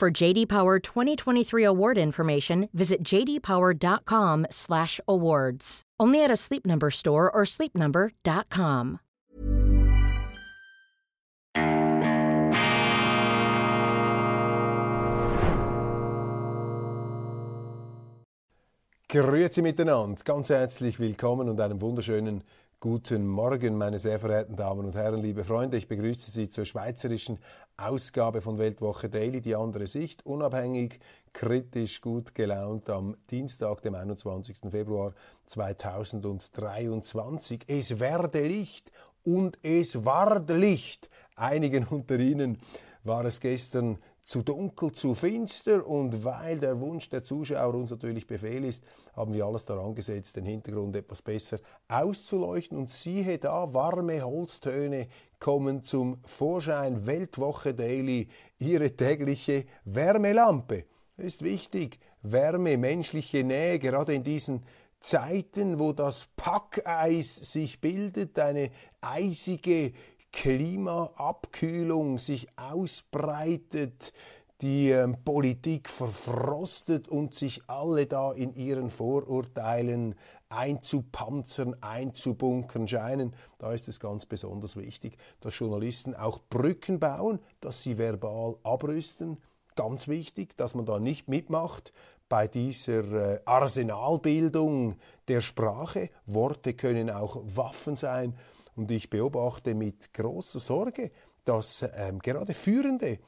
For JD Power 2023 award information, visit jdpower.com/awards. Only at a Sleep Number store or sleepnumber.com. Grüezi miteinander, ganz herzlich willkommen und einen wunderschönen guten Morgen, meine sehr verehrten Damen und Herren, liebe Freunde. Ich begrüße Sie zur schweizerischen Ausgabe von Weltwoche Daily, die andere Sicht, unabhängig, kritisch, gut gelaunt am Dienstag, dem 21. Februar 2023. Es werde Licht und es ward Licht. Einigen unter Ihnen war es gestern zu dunkel, zu finster und weil der Wunsch der Zuschauer uns natürlich Befehl ist, haben wir alles daran gesetzt, den Hintergrund etwas besser auszuleuchten und siehe da, warme Holztöne kommen zum Vorschein. Weltwoche Daily, Ihre tägliche Wärmelampe. Ist wichtig, Wärme, menschliche Nähe, gerade in diesen Zeiten, wo das Packeis sich bildet, eine eisige Klimaabkühlung sich ausbreitet, die ähm, Politik verfrostet und sich alle da in ihren Vorurteilen einzupanzern, einzubunkern scheinen. Da ist es ganz besonders wichtig, dass Journalisten auch Brücken bauen, dass sie verbal abrüsten. Ganz wichtig, dass man da nicht mitmacht bei dieser äh, Arsenalbildung der Sprache. Worte können auch Waffen sein und ich beobachte mit großer Sorge, dass ähm, gerade führende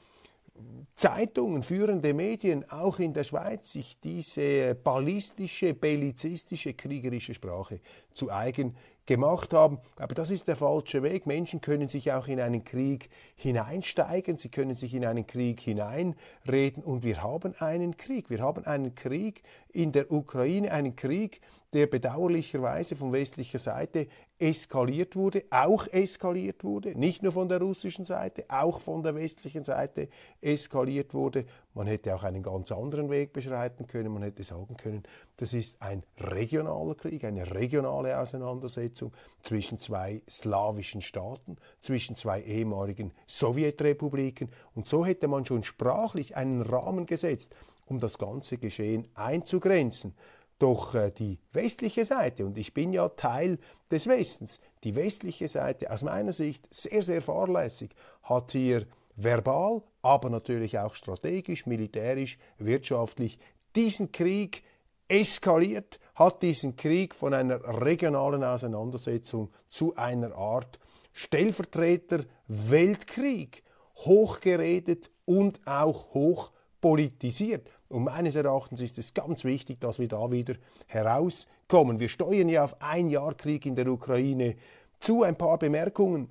Zeitungen, führende Medien auch in der Schweiz sich diese ballistische, bellizistische, kriegerische Sprache zu eigen gemacht haben. Aber das ist der falsche Weg. Menschen können sich auch in einen Krieg hineinsteigen, sie können sich in einen Krieg hineinreden und wir haben einen Krieg. Wir haben einen Krieg in der Ukraine, einen Krieg, der bedauerlicherweise von westlicher Seite eskaliert wurde, auch eskaliert wurde, nicht nur von der russischen Seite, auch von der westlichen Seite eskaliert wurde. Man hätte auch einen ganz anderen Weg beschreiten können, man hätte sagen können, das ist ein regionaler Krieg, eine regionale Auseinandersetzung zwischen zwei slawischen Staaten, zwischen zwei ehemaligen Sowjetrepubliken und so hätte man schon sprachlich einen Rahmen gesetzt, um das ganze Geschehen einzugrenzen. Doch äh, die westliche Seite, und ich bin ja Teil des Westens, die westliche Seite aus meiner Sicht sehr, sehr fahrlässig, hat hier verbal, aber natürlich auch strategisch, militärisch, wirtschaftlich diesen Krieg eskaliert, hat diesen Krieg von einer regionalen Auseinandersetzung zu einer Art Stellvertreter-Weltkrieg hochgeredet und auch hochpolitisiert. Und meines Erachtens ist es ganz wichtig, dass wir da wieder herauskommen. Wir steuern ja auf ein Jahr Krieg in der Ukraine zu. Ein paar Bemerkungen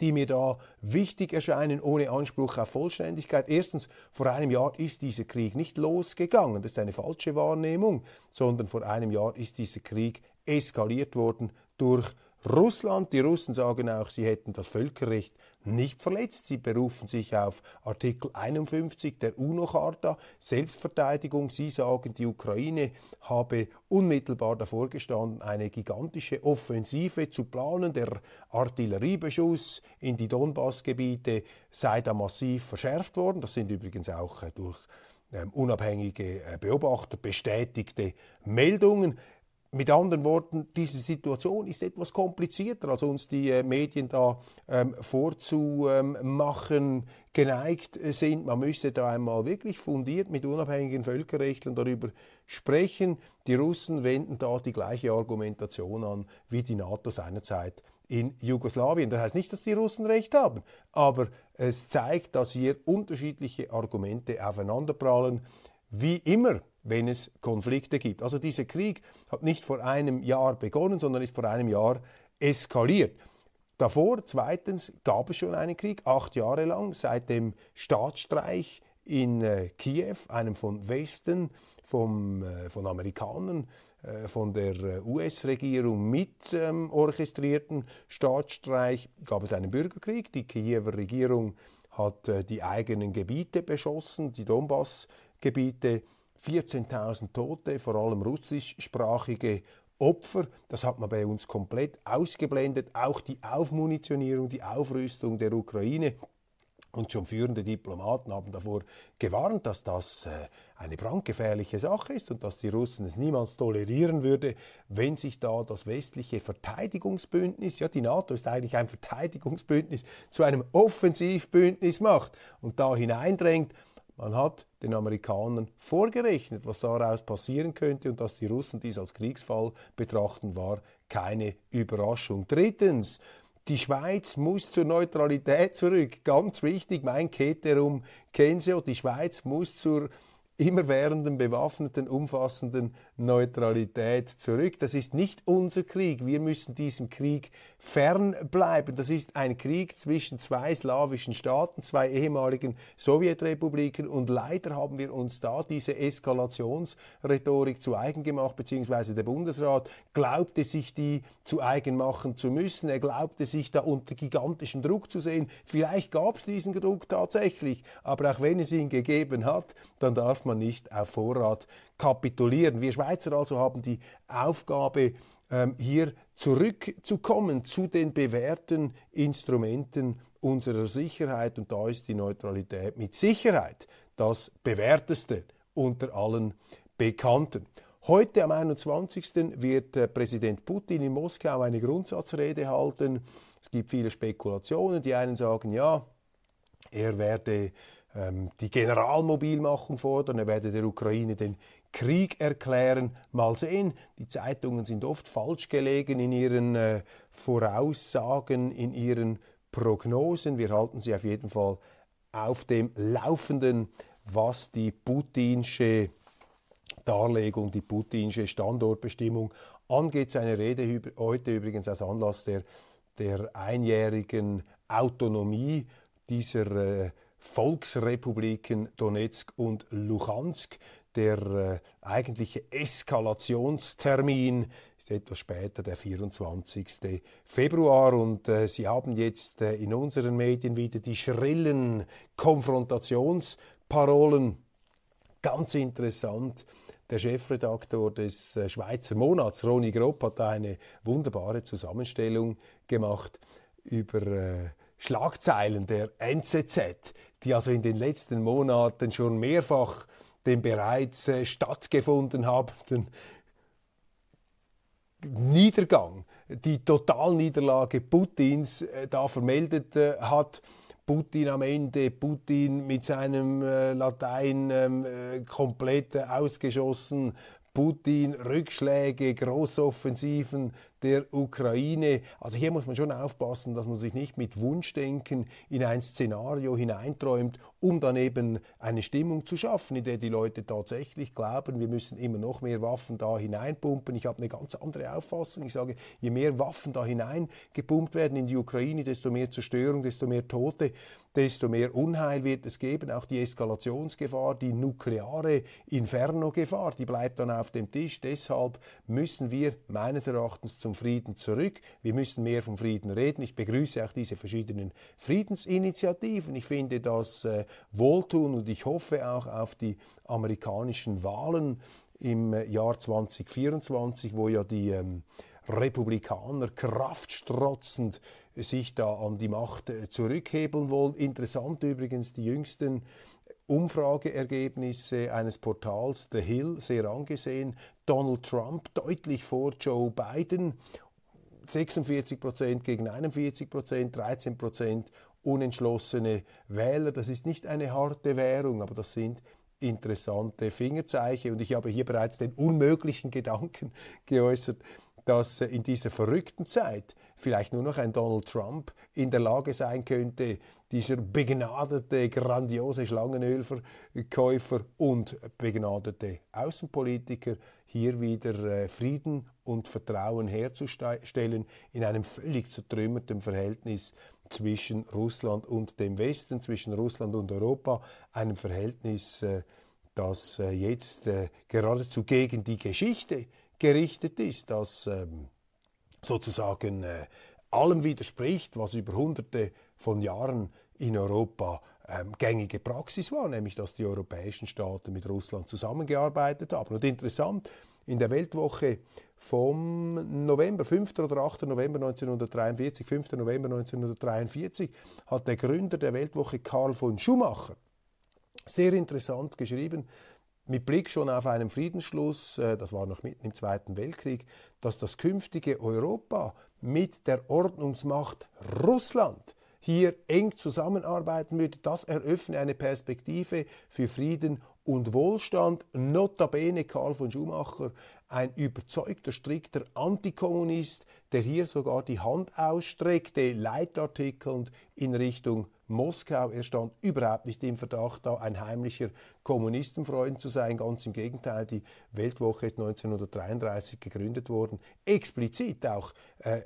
die mir da wichtig erscheinen, ohne Anspruch auf Vollständigkeit. Erstens, vor einem Jahr ist dieser Krieg nicht losgegangen, das ist eine falsche Wahrnehmung, sondern vor einem Jahr ist dieser Krieg eskaliert worden durch Russland. Die Russen sagen auch, sie hätten das Völkerrecht nicht verletzt. Sie berufen sich auf Artikel 51 der UNO-Charta, Selbstverteidigung. Sie sagen, die Ukraine habe unmittelbar davor gestanden, eine gigantische Offensive zu planen. Der Artilleriebeschuss in die Donbassgebiete sei da massiv verschärft worden. Das sind übrigens auch äh, durch ähm, unabhängige äh, Beobachter bestätigte Meldungen. Mit anderen Worten, diese Situation ist etwas komplizierter, als uns die äh, Medien da ähm, vorzumachen geneigt sind. Man müsse da einmal wirklich fundiert mit unabhängigen Völkerrechtlern darüber sprechen. Die Russen wenden da die gleiche Argumentation an wie die NATO seinerzeit in Jugoslawien. Das heißt nicht, dass die Russen recht haben, aber es zeigt, dass hier unterschiedliche Argumente aufeinanderprallen. Wie immer wenn es Konflikte gibt. Also dieser Krieg hat nicht vor einem Jahr begonnen, sondern ist vor einem Jahr eskaliert. Davor, zweitens, gab es schon einen Krieg, acht Jahre lang, seit dem Staatsstreich in äh, Kiew, einem von Westen, vom, äh, von Amerikanern, äh, von der äh, US-Regierung mit ähm, orchestrierten Staatsstreich, gab es einen Bürgerkrieg. Die Kiewer Regierung hat äh, die eigenen Gebiete beschossen, die Donbass-Gebiete. 14.000 Tote, vor allem russischsprachige Opfer. Das hat man bei uns komplett ausgeblendet. Auch die Aufmunitionierung, die Aufrüstung der Ukraine und schon führende Diplomaten haben davor gewarnt, dass das äh, eine brandgefährliche Sache ist und dass die Russen es niemals tolerieren würde, wenn sich da das westliche Verteidigungsbündnis, ja die NATO ist eigentlich ein Verteidigungsbündnis, zu einem Offensivbündnis macht und da hineindrängt. Man hat den Amerikanern vorgerechnet, was daraus passieren könnte und dass die Russen dies als Kriegsfall betrachten, war keine Überraschung. Drittens, die Schweiz muss zur Neutralität zurück. Ganz wichtig, mein Keterum Kensio, die Schweiz muss zur immerwährenden, bewaffneten, umfassenden Neutralität zurück. Das ist nicht unser Krieg. Wir müssen diesem Krieg fernbleiben. Das ist ein Krieg zwischen zwei slawischen Staaten, zwei ehemaligen Sowjetrepubliken und leider haben wir uns da diese Eskalationsrhetorik zu eigen gemacht, beziehungsweise der Bundesrat glaubte sich die zu eigen machen zu müssen. Er glaubte sich da unter gigantischem Druck zu sehen. Vielleicht gab es diesen Druck tatsächlich, aber auch wenn es ihn gegeben hat, dann darf man nicht auf Vorrat kapitulieren. Wir Schweizer also haben die Aufgabe, ähm, hier zurückzukommen zu den bewährten Instrumenten unserer Sicherheit. Und da ist die Neutralität mit Sicherheit das bewährteste unter allen Bekannten. Heute am 21. wird äh, Präsident Putin in Moskau eine Grundsatzrede halten. Es gibt viele Spekulationen. Die einen sagen, ja, er werde ähm, die Generalmobilmachung fordern, er werde der Ukraine den Krieg erklären. Mal sehen, die Zeitungen sind oft falsch gelegen in ihren äh, Voraussagen, in ihren Prognosen. Wir halten sie auf jeden Fall auf dem Laufenden, was die putinsche Darlegung, die putinsche Standortbestimmung angeht. Seine Rede heute übrigens als Anlass der, der einjährigen Autonomie dieser äh, Volksrepubliken Donetsk und Luhansk. Der äh, eigentliche Eskalationstermin ist etwas später, der 24. Februar. Und äh, Sie haben jetzt äh, in unseren Medien wieder die schrillen Konfrontationsparolen. Ganz interessant. Der Chefredaktor des äh, Schweizer Monats, Roni Gropp, hat eine wunderbare Zusammenstellung gemacht über äh, Schlagzeilen der NZZ, die also in den letzten Monaten schon mehrfach den bereits äh, stattgefunden habenden Niedergang, die Totalniederlage Putins äh, da vermeldet äh, hat. Putin am Ende, Putin mit seinem äh, Latein ähm, äh, komplett ausgeschossen, Putin, Rückschläge, Großoffensiven der Ukraine. Also hier muss man schon aufpassen, dass man sich nicht mit Wunschdenken in ein Szenario hineinträumt, um dann eben eine Stimmung zu schaffen, in der die Leute tatsächlich glauben, wir müssen immer noch mehr Waffen da hineinpumpen. Ich habe eine ganz andere Auffassung. Ich sage, je mehr Waffen da hineingepumpt werden in die Ukraine, desto mehr Zerstörung, desto mehr Tote desto mehr Unheil wird es geben. Auch die Eskalationsgefahr, die nukleare Inferno-Gefahr, die bleibt dann auf dem Tisch. Deshalb müssen wir meines Erachtens zum Frieden zurück. Wir müssen mehr vom Frieden reden. Ich begrüße auch diese verschiedenen Friedensinitiativen. Ich finde das äh, wohltun und ich hoffe auch auf die amerikanischen Wahlen im äh, Jahr 2024, wo ja die ähm, Republikaner kraftstrotzend sich da an die Macht äh, zurückhebeln wollen. Interessant übrigens die jüngsten Umfrageergebnisse eines Portals The Hill sehr angesehen. Donald Trump deutlich vor Joe Biden. 46 Prozent gegen 41 Prozent, 13 Prozent unentschlossene Wähler. Das ist nicht eine harte Währung, aber das sind interessante Fingerzeichen. Und ich habe hier bereits den unmöglichen Gedanken geäußert, dass in dieser verrückten Zeit vielleicht nur noch ein Donald Trump in der Lage sein könnte, dieser begnadete, grandiose Schlangenölverkäufer und begnadete Außenpolitiker hier wieder äh, Frieden und Vertrauen herzustellen in einem völlig zertrümmerten Verhältnis zwischen Russland und dem Westen, zwischen Russland und Europa, einem Verhältnis, äh, das äh, jetzt geradezu gegen die Geschichte gerichtet ist, das ähm, sozusagen allem widerspricht, was über Hunderte von Jahren in Europa ähm, gängige Praxis war, nämlich dass die europäischen Staaten mit Russland zusammengearbeitet haben. Und interessant, in der Weltwoche vom November, 5. oder 8. November 1943, 5. November 1943, hat der Gründer der Weltwoche Karl von Schumacher sehr interessant geschrieben, mit Blick schon auf einen Friedensschluss, äh, das war noch mitten im Zweiten Weltkrieg, dass das künftige Europa mit der Ordnungsmacht Russland hier eng zusammenarbeiten würde, das eröffne eine Perspektive für Frieden und Wohlstand. Notabene Karl von Schumacher, ein überzeugter, strikter Antikommunist, der hier sogar die Hand ausstreckte, leitartikelnd in Richtung Moskau. Er stand überhaupt nicht im Verdacht, da ein heimlicher Kommunistenfreund zu sein. Ganz im Gegenteil, die Weltwoche ist 1933 gegründet worden, explizit auch äh, äh,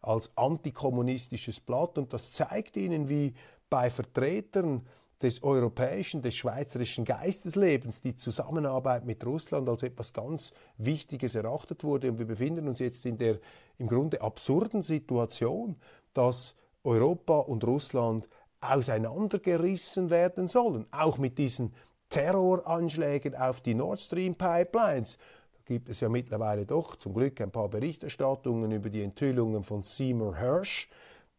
als antikommunistisches Blatt. Und das zeigt Ihnen, wie bei Vertretern des europäischen, des schweizerischen Geisteslebens die Zusammenarbeit mit Russland als etwas ganz Wichtiges erachtet wurde. Und wir befinden uns jetzt in der im Grunde absurden Situation, dass Europa und Russland auseinandergerissen werden sollen, auch mit diesen Terroranschlägen auf die Nord Stream Pipelines. Da gibt es ja mittlerweile doch zum Glück ein paar Berichterstattungen über die Enthüllungen von Seymour Hersh,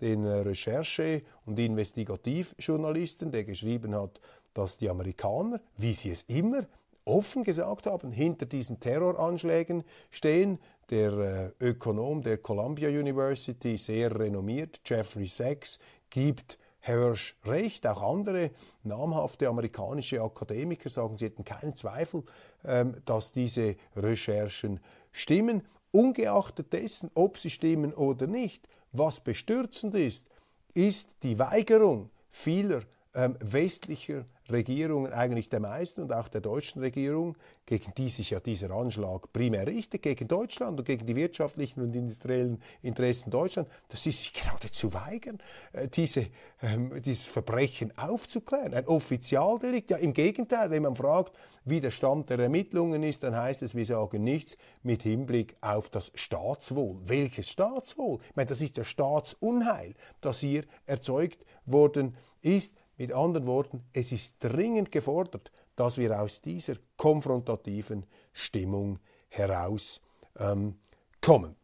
den äh, Recherche- und Investigativjournalisten, der geschrieben hat, dass die Amerikaner, wie sie es immer offen gesagt haben, hinter diesen Terroranschlägen stehen. Der äh, Ökonom der Columbia University, sehr renommiert, Jeffrey Sachs, gibt Hirsch recht. Auch andere namhafte amerikanische Akademiker sagen, sie hätten keinen Zweifel, ähm, dass diese Recherchen stimmen. Ungeachtet dessen, ob sie stimmen oder nicht, was bestürzend ist, ist die Weigerung vieler ähm, westlicher Regierungen, eigentlich der meisten und auch der deutschen Regierung, gegen die sich ja dieser Anschlag primär richtet, gegen Deutschland und gegen die wirtschaftlichen und industriellen Interessen Deutschlands, dass sie sich geradezu weigern, äh, diese, ähm, dieses Verbrechen aufzuklären. Ein Offizialdelikt, ja im Gegenteil, wenn man fragt, wie der Stand der Ermittlungen ist, dann heißt es, wir sagen nichts mit Hinblick auf das Staatswohl. Welches Staatswohl? Ich meine, das ist der Staatsunheil, das hier erzeugt worden ist. Mit anderen Worten, es ist dringend gefordert, dass wir aus dieser konfrontativen Stimmung herauskommen. Ähm,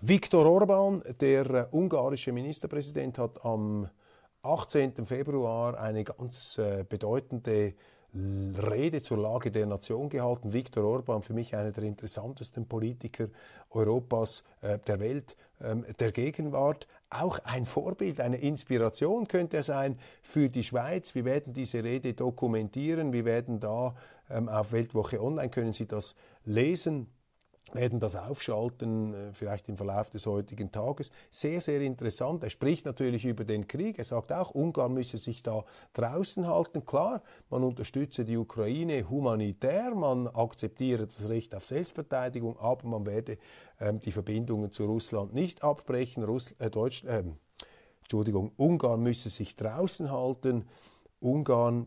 Viktor Orban, der äh, ungarische Ministerpräsident, hat am 18. Februar eine ganz äh, bedeutende Rede zur Lage der Nation gehalten. Viktor Orban, für mich einer der interessantesten Politiker Europas, äh, der Welt, ähm, der Gegenwart. Auch ein Vorbild, eine Inspiration könnte er sein für die Schweiz. Wir werden diese Rede dokumentieren. Wir werden da ähm, auf Weltwoche Online, können Sie das lesen werden das aufschalten, äh, vielleicht im Verlauf des heutigen Tages. Sehr, sehr interessant. Er spricht natürlich über den Krieg. Er sagt auch, Ungarn müsse sich da draußen halten. Klar, man unterstütze die Ukraine humanitär, man akzeptiere das Recht auf Selbstverteidigung, aber man werde ähm, die Verbindungen zu Russland nicht abbrechen. Russ äh, Deutsch, äh, Entschuldigung, Ungarn müsse sich draußen halten. Ungarn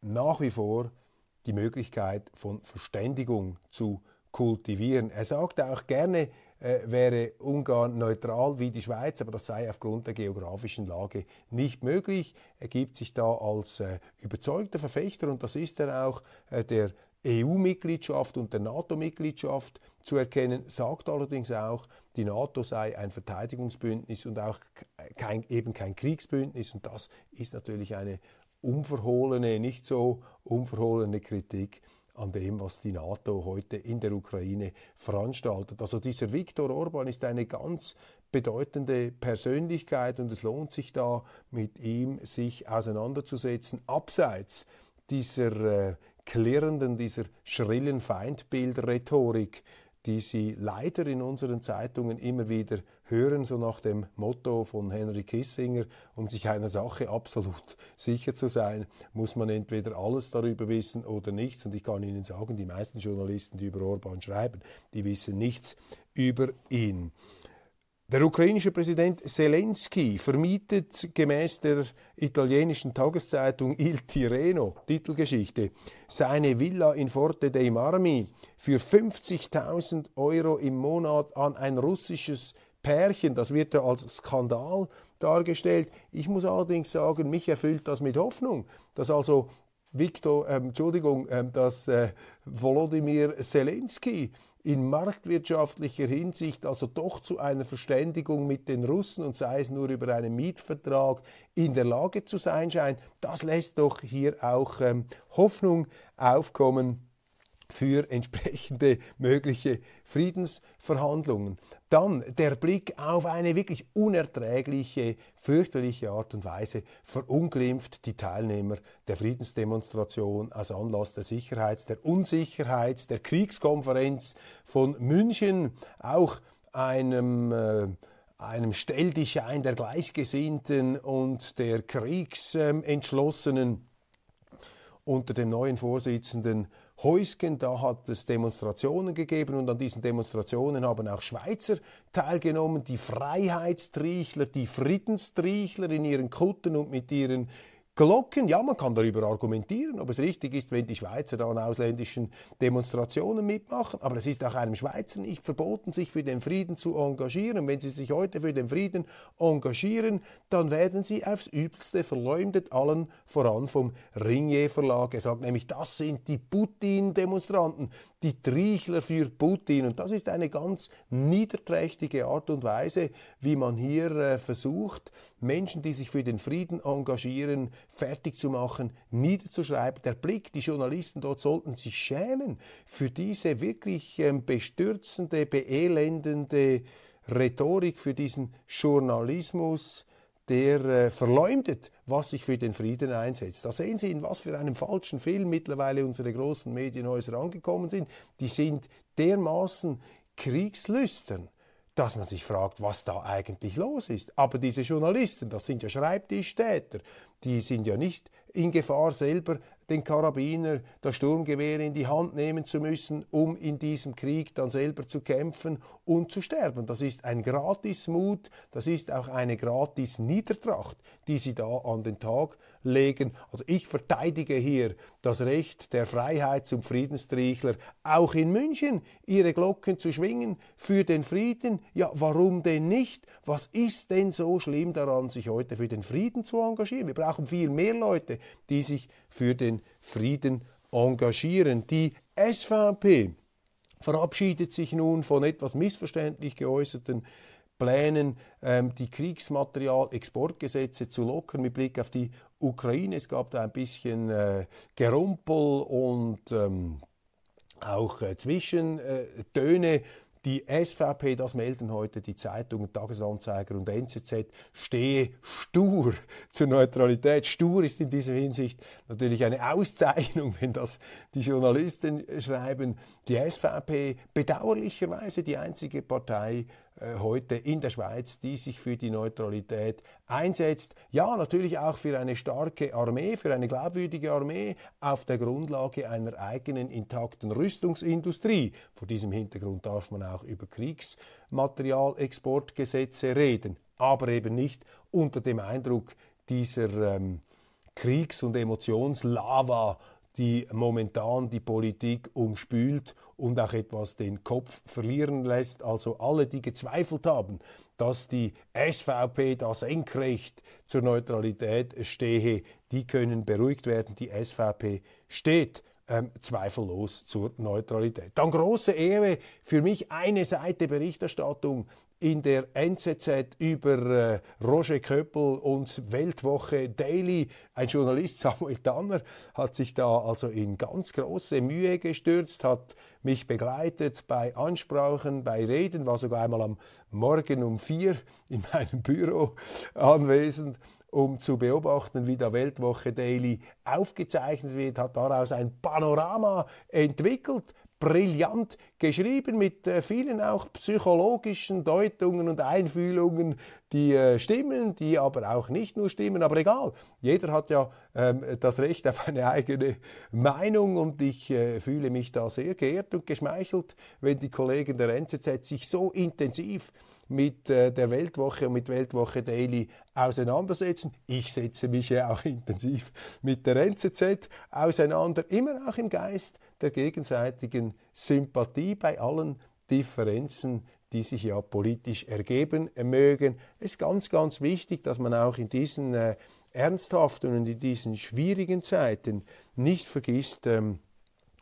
nach wie vor die Möglichkeit von Verständigung zu kultivieren. Er sagt auch gerne, äh, wäre Ungarn neutral wie die Schweiz, aber das sei aufgrund der geografischen Lage nicht möglich. Er gibt sich da als äh, überzeugter Verfechter, und das ist er auch, äh, der EU-Mitgliedschaft und der NATO-Mitgliedschaft zu erkennen, sagt allerdings auch, die NATO sei ein Verteidigungsbündnis und auch kein, eben kein Kriegsbündnis. Und das ist natürlich eine unverhohlene, nicht so unverhohlene Kritik an dem, was die NATO heute in der Ukraine veranstaltet. Also dieser Viktor Orban ist eine ganz bedeutende Persönlichkeit und es lohnt sich da mit ihm sich auseinanderzusetzen, abseits dieser äh, klirrenden, dieser schrillen Feindbildrhetorik, die Sie leider in unseren Zeitungen immer wieder hören, so nach dem Motto von Henry Kissinger, um sich einer Sache absolut sicher zu sein, muss man entweder alles darüber wissen oder nichts. Und ich kann Ihnen sagen, die meisten Journalisten, die über Orban schreiben, die wissen nichts über ihn. Der ukrainische Präsident Zelensky vermietet gemäß der italienischen Tageszeitung Il Tirreno, Titelgeschichte, seine Villa in Forte dei Marmi für 50.000 Euro im Monat an ein russisches Pärchen. Das wird ja als Skandal dargestellt. Ich muss allerdings sagen, mich erfüllt das mit Hoffnung, dass also Viktor, ähm, Entschuldigung, ähm, dass äh, Volodymyr Zelensky in marktwirtschaftlicher Hinsicht also doch zu einer Verständigung mit den Russen und sei es nur über einen Mietvertrag in der Lage zu sein scheint, das lässt doch hier auch ähm, Hoffnung aufkommen für entsprechende mögliche Friedensverhandlungen. Dann der Blick auf eine wirklich unerträgliche, fürchterliche Art und Weise verunglimpft die Teilnehmer der Friedensdemonstration aus Anlass der Sicherheits-, der Unsicherheits-, der Kriegskonferenz von München, auch einem äh, einem Stelldichein der Gleichgesinnten und der Kriegsentschlossenen unter dem neuen Vorsitzenden Heusgen, da hat es Demonstrationen gegeben und an diesen Demonstrationen haben auch Schweizer teilgenommen, die Freiheitstriechler, die Friedenstriechler in ihren Kutten und mit ihren Glocken, ja, man kann darüber argumentieren, ob es richtig ist, wenn die Schweizer da an ausländischen Demonstrationen mitmachen, aber es ist auch einem Schweizer nicht verboten, sich für den Frieden zu engagieren. Wenn sie sich heute für den Frieden engagieren, dann werden sie aufs Übelste verleumdet, allen voran vom Ringier Verlag. Er sagt nämlich, das sind die Putin-Demonstranten, die Triechler für Putin. Und das ist eine ganz niederträchtige Art und Weise, wie man hier äh, versucht, Menschen, die sich für den Frieden engagieren, fertig zu machen, niederzuschreiben. Der Blick, die Journalisten dort sollten sich schämen für diese wirklich ähm, bestürzende, beelendende Rhetorik, für diesen Journalismus, der äh, verleumdet, was sich für den Frieden einsetzt. Da sehen Sie, in was für einem falschen Film mittlerweile unsere großen Medienhäuser angekommen sind. Die sind dermaßen kriegslüstern dass man sich fragt, was da eigentlich los ist. Aber diese Journalisten, das sind ja Schreibtischtäter, die sind ja nicht in Gefahr, selber den Karabiner, das Sturmgewehr in die Hand nehmen zu müssen, um in diesem Krieg dann selber zu kämpfen und zu sterben. Das ist ein Gratismut, das ist auch eine Gratis-Niedertracht, die sie da an den Tag legen. Also ich verteidige hier das Recht der Freiheits- und Friedenstriechler, auch in München ihre Glocken zu schwingen für den Frieden. Ja, warum denn nicht? Was ist denn so schlimm daran, sich heute für den Frieden zu engagieren? Wir brauchen viel mehr Leute, die sich für den Frieden engagieren. Die SVP verabschiedet sich nun von etwas missverständlich geäußerten Plänen, ähm, die Kriegsmaterial-Exportgesetze zu lockern mit Blick auf die Ukraine. Es gab da ein bisschen äh, Gerumpel und ähm, auch äh, Zwischentöne. Die SVP, das melden heute die Zeitungen Tagesanzeiger und NZZ, stehe stur zur Neutralität. Stur ist in dieser Hinsicht natürlich eine Auszeichnung, wenn das die Journalisten schreiben. Die SVP, bedauerlicherweise die einzige Partei, heute in der Schweiz, die sich für die Neutralität einsetzt. Ja, natürlich auch für eine starke Armee, für eine glaubwürdige Armee auf der Grundlage einer eigenen intakten Rüstungsindustrie. Vor diesem Hintergrund darf man auch über Kriegsmaterialexportgesetze reden, aber eben nicht unter dem Eindruck dieser ähm, Kriegs- und Emotionslava, die momentan die Politik umspült und auch etwas den Kopf verlieren lässt. Also alle, die gezweifelt haben, dass die SVP da senkrecht zur Neutralität stehe, die können beruhigt werden. Die SVP steht ähm, zweifellos zur Neutralität. Dann große Ehre für mich eine Seite Berichterstattung in der NZZ über äh, Roger Köppel und Weltwoche Daily. Ein Journalist, Samuel Tanner, hat sich da also in ganz große Mühe gestürzt, hat mich begleitet bei Ansprachen, bei Reden, war sogar einmal am Morgen um vier in meinem Büro anwesend um zu beobachten, wie der Weltwoche Daily aufgezeichnet wird, hat daraus ein Panorama entwickelt. Brillant geschrieben mit äh, vielen auch psychologischen Deutungen und Einfühlungen, die äh, stimmen, die aber auch nicht nur stimmen, aber egal. Jeder hat ja ähm, das Recht auf eine eigene Meinung und ich äh, fühle mich da sehr geehrt und geschmeichelt, wenn die Kollegen der NZZ sich so intensiv mit äh, der Weltwoche und mit Weltwoche Daily auseinandersetzen. Ich setze mich ja auch intensiv mit der NZZ auseinander, immer auch im Geist der gegenseitigen Sympathie bei allen Differenzen, die sich ja politisch ergeben mögen. Es ist ganz, ganz wichtig, dass man auch in diesen äh, ernsthaften und in diesen schwierigen Zeiten nicht vergisst, ähm,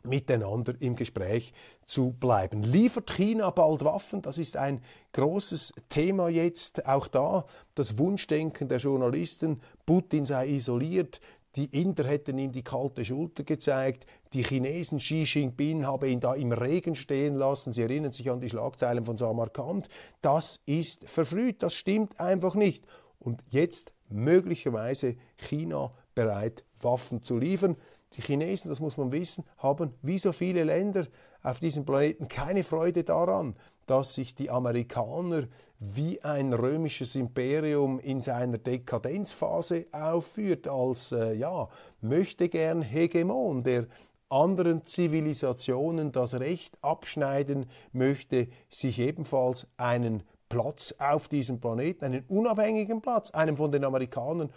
miteinander im Gespräch zu bleiben. Liefert China bald Waffen? Das ist ein großes Thema jetzt. Auch da das Wunschdenken der Journalisten, Putin sei isoliert, die Inder hätten ihm die kalte Schulter gezeigt. Die Chinesen, Xi Jinping, habe ihn da im Regen stehen lassen. Sie erinnern sich an die Schlagzeilen von Samarkand. Das ist verfrüht. Das stimmt einfach nicht. Und jetzt möglicherweise China bereit, Waffen zu liefern. Die Chinesen, das muss man wissen, haben wie so viele Länder auf diesem Planeten keine Freude daran, dass sich die Amerikaner wie ein römisches Imperium in seiner Dekadenzphase aufführt, als äh, ja, möchte gern Hegemon, der anderen Zivilisationen das Recht abschneiden möchte, sich ebenfalls einen Platz auf diesem Planeten, einen unabhängigen Platz, einen von den Amerikanern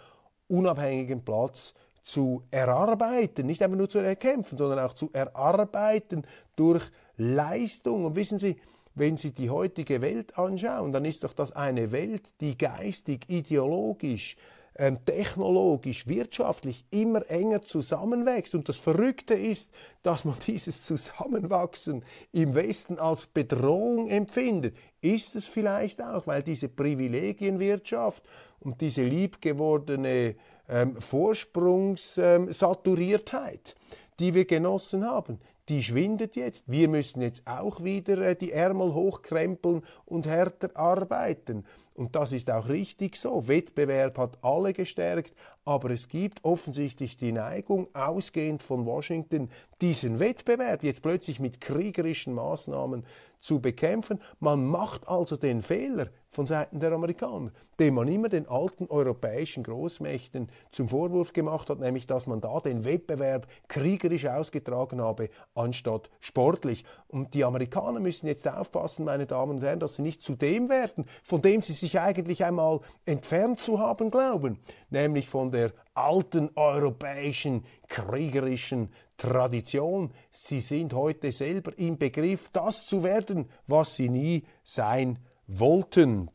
unabhängigen Platz zu erarbeiten, nicht einfach nur zu erkämpfen, sondern auch zu erarbeiten durch Leistung. Und wissen Sie, wenn Sie die heutige Welt anschauen, dann ist doch das eine Welt, die geistig, ideologisch, ähm, technologisch, wirtschaftlich immer enger zusammenwächst. Und das Verrückte ist, dass man dieses Zusammenwachsen im Westen als Bedrohung empfindet. Ist es vielleicht auch, weil diese Privilegienwirtschaft und diese liebgewordene ähm, Vorsprungssaturiertheit, ähm, die wir genossen haben, die schwindet jetzt. Wir müssen jetzt auch wieder äh, die Ärmel hochkrempeln und härter arbeiten. Und das ist auch richtig so. Wettbewerb hat alle gestärkt, aber es gibt offensichtlich die Neigung, ausgehend von Washington, diesen Wettbewerb jetzt plötzlich mit kriegerischen Maßnahmen zu bekämpfen. Man macht also den Fehler von Seiten der Amerikaner, den man immer den alten europäischen Großmächten zum Vorwurf gemacht hat, nämlich dass man da den Wettbewerb kriegerisch ausgetragen habe, anstatt sportlich. Und die Amerikaner müssen jetzt aufpassen, meine Damen und Herren, dass sie nicht zu dem werden, von dem sie sich eigentlich einmal entfernt zu haben glauben, nämlich von der alten europäischen kriegerischen Tradition. Sie sind heute selber im Begriff, das zu werden, was sie nie sein wollten.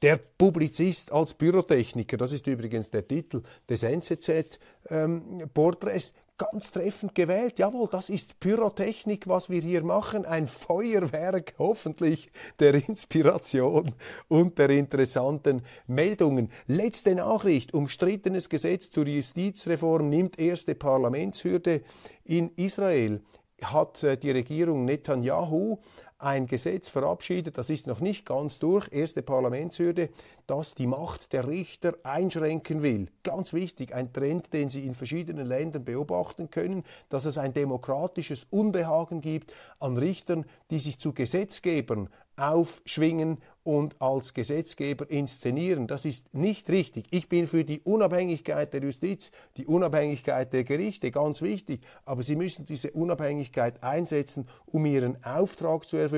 Der Publizist als Pyrotechniker, das ist übrigens der Titel des NZZ-Porträts, ähm, ganz treffend gewählt. Jawohl, das ist Pyrotechnik, was wir hier machen. Ein Feuerwerk, hoffentlich der Inspiration und der interessanten Meldungen. Letzte Nachricht. Umstrittenes Gesetz zur Justizreform nimmt erste Parlamentshürde in Israel hat äh, die Regierung Netanyahu ein Gesetz verabschiedet, das ist noch nicht ganz durch, erste Parlamentshürde, das die Macht der Richter einschränken will. Ganz wichtig, ein Trend, den Sie in verschiedenen Ländern beobachten können, dass es ein demokratisches Unbehagen gibt an Richtern, die sich zu Gesetzgebern aufschwingen und als Gesetzgeber inszenieren. Das ist nicht richtig. Ich bin für die Unabhängigkeit der Justiz, die Unabhängigkeit der Gerichte, ganz wichtig. Aber Sie müssen diese Unabhängigkeit einsetzen, um Ihren Auftrag zu erfüllen.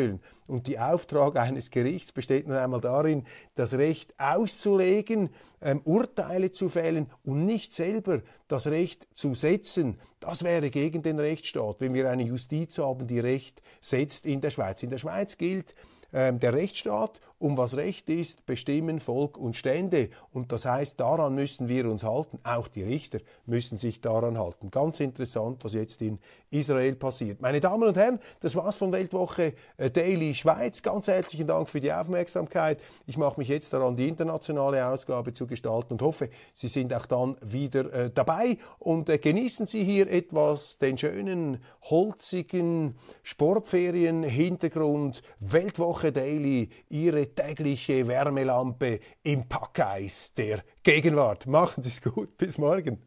Und der Auftrag eines Gerichts besteht nun einmal darin, das Recht auszulegen, ähm, Urteile zu fällen und nicht selber das Recht zu setzen. Das wäre gegen den Rechtsstaat, wenn wir eine Justiz haben, die Recht setzt in der Schweiz. In der Schweiz gilt, ähm, der Rechtsstaat um was Recht ist, bestimmen Volk und Stände. Und das heißt, daran müssen wir uns halten. Auch die Richter müssen sich daran halten. Ganz interessant, was jetzt in Israel passiert. Meine Damen und Herren, das war's von Weltwoche äh, Daily Schweiz. Ganz herzlichen Dank für die Aufmerksamkeit. Ich mache mich jetzt daran, die internationale Ausgabe zu gestalten und hoffe, Sie sind auch dann wieder äh, dabei und äh, genießen Sie hier etwas den schönen, holzigen Sportferien-Hintergrund. Weltwoche Daily, Ihre tägliche Wärmelampe im Packeis der Gegenwart. Machen Sie es gut. Bis morgen.